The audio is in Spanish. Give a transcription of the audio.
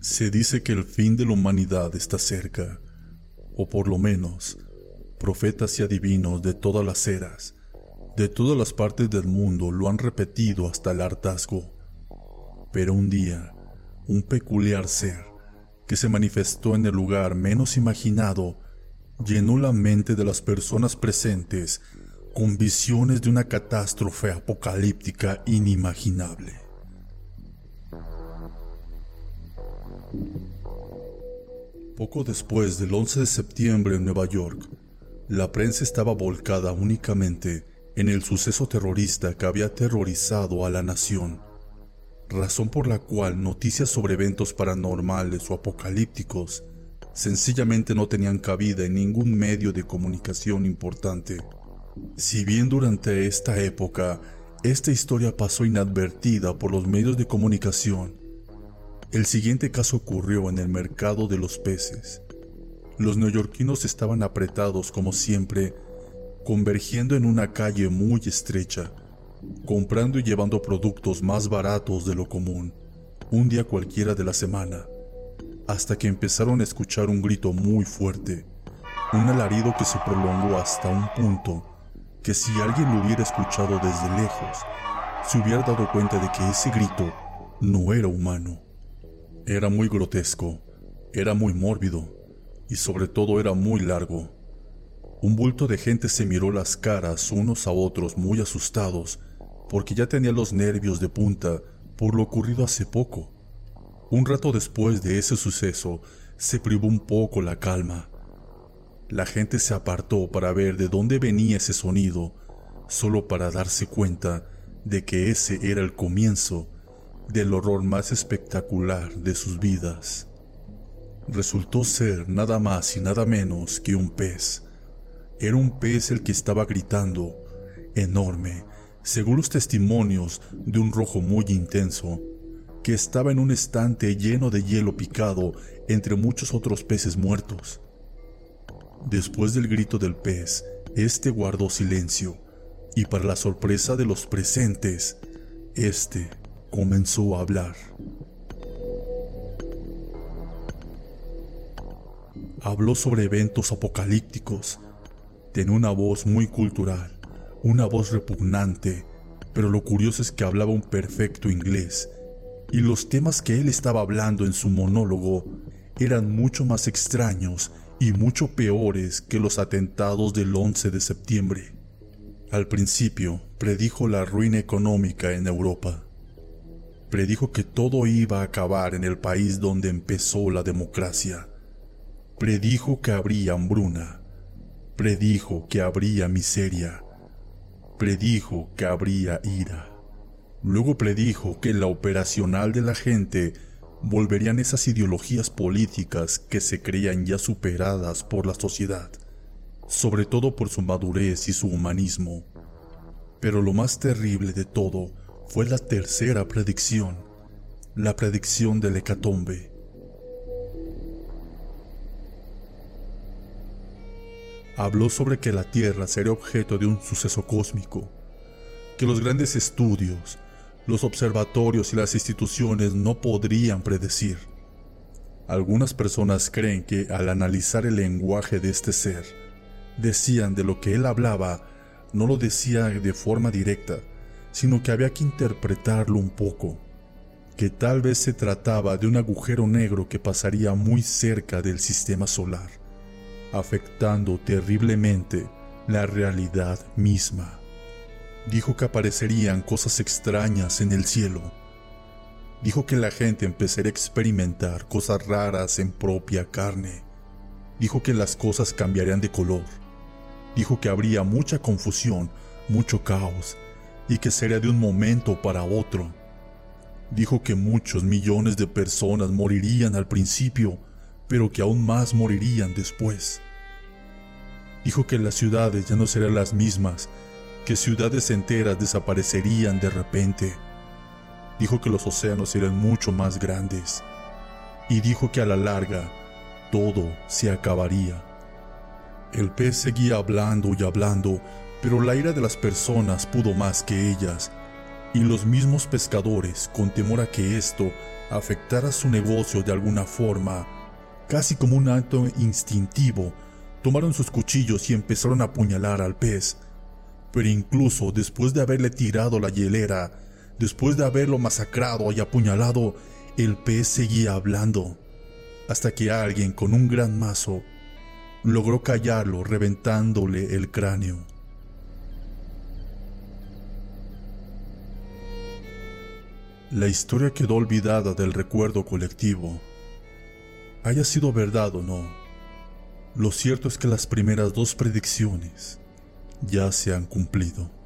Se dice que el fin de la humanidad está cerca, o por lo menos, profetas y adivinos de todas las eras, de todas las partes del mundo lo han repetido hasta el hartazgo. Pero un día, un peculiar ser, que se manifestó en el lugar menos imaginado, llenó la mente de las personas presentes con visiones de una catástrofe apocalíptica inimaginable. Poco después del 11 de septiembre en Nueva York, la prensa estaba volcada únicamente en el suceso terrorista que había aterrorizado a la nación, razón por la cual noticias sobre eventos paranormales o apocalípticos sencillamente no tenían cabida en ningún medio de comunicación importante. Si bien durante esta época esta historia pasó inadvertida por los medios de comunicación, el siguiente caso ocurrió en el mercado de los peces. Los neoyorquinos estaban apretados como siempre, convergiendo en una calle muy estrecha, comprando y llevando productos más baratos de lo común, un día cualquiera de la semana hasta que empezaron a escuchar un grito muy fuerte, un alarido que se prolongó hasta un punto que si alguien lo hubiera escuchado desde lejos, se hubiera dado cuenta de que ese grito no era humano. Era muy grotesco, era muy mórbido y sobre todo era muy largo. Un bulto de gente se miró las caras unos a otros muy asustados porque ya tenía los nervios de punta por lo ocurrido hace poco. Un rato después de ese suceso, se privó un poco la calma. La gente se apartó para ver de dónde venía ese sonido, solo para darse cuenta de que ese era el comienzo del horror más espectacular de sus vidas. Resultó ser nada más y nada menos que un pez. Era un pez el que estaba gritando, enorme, según los testimonios de un rojo muy intenso, que estaba en un estante lleno de hielo picado entre muchos otros peces muertos. Después del grito del pez, este guardó silencio y para la sorpresa de los presentes, este comenzó a hablar. Habló sobre eventos apocalípticos. Tenía una voz muy cultural, una voz repugnante, pero lo curioso es que hablaba un perfecto inglés y los temas que él estaba hablando en su monólogo eran mucho más extraños y mucho peores que los atentados del 11 de septiembre. Al principio, predijo la ruina económica en Europa. Predijo que todo iba a acabar en el país donde empezó la democracia. Predijo que habría hambruna. Predijo que habría miseria. Predijo que habría ira. Luego predijo que en la operacional de la gente volverían esas ideologías políticas que se creían ya superadas por la sociedad, sobre todo por su madurez y su humanismo. Pero lo más terrible de todo fue la tercera predicción, la predicción del hecatombe. Habló sobre que la Tierra sería objeto de un suceso cósmico, que los grandes estudios, los observatorios y las instituciones no podrían predecir. Algunas personas creen que al analizar el lenguaje de este ser, decían de lo que él hablaba, no lo decía de forma directa, sino que había que interpretarlo un poco, que tal vez se trataba de un agujero negro que pasaría muy cerca del sistema solar, afectando terriblemente la realidad misma dijo que aparecerían cosas extrañas en el cielo. Dijo que la gente empezaría a experimentar cosas raras en propia carne. Dijo que las cosas cambiarían de color. Dijo que habría mucha confusión, mucho caos, y que sería de un momento para otro. Dijo que muchos millones de personas morirían al principio, pero que aún más morirían después. Dijo que las ciudades ya no serían las mismas que ciudades enteras desaparecerían de repente. Dijo que los océanos serían mucho más grandes. Y dijo que a la larga todo se acabaría. El pez seguía hablando y hablando, pero la ira de las personas pudo más que ellas, y los mismos pescadores, con temor a que esto afectara su negocio de alguna forma, casi como un acto instintivo, tomaron sus cuchillos y empezaron a apuñalar al pez. Pero incluso después de haberle tirado la hielera, después de haberlo masacrado y apuñalado, el pez seguía hablando, hasta que alguien con un gran mazo logró callarlo reventándole el cráneo. La historia quedó olvidada del recuerdo colectivo. Haya sido verdad o no, lo cierto es que las primeras dos predicciones ya se han cumplido.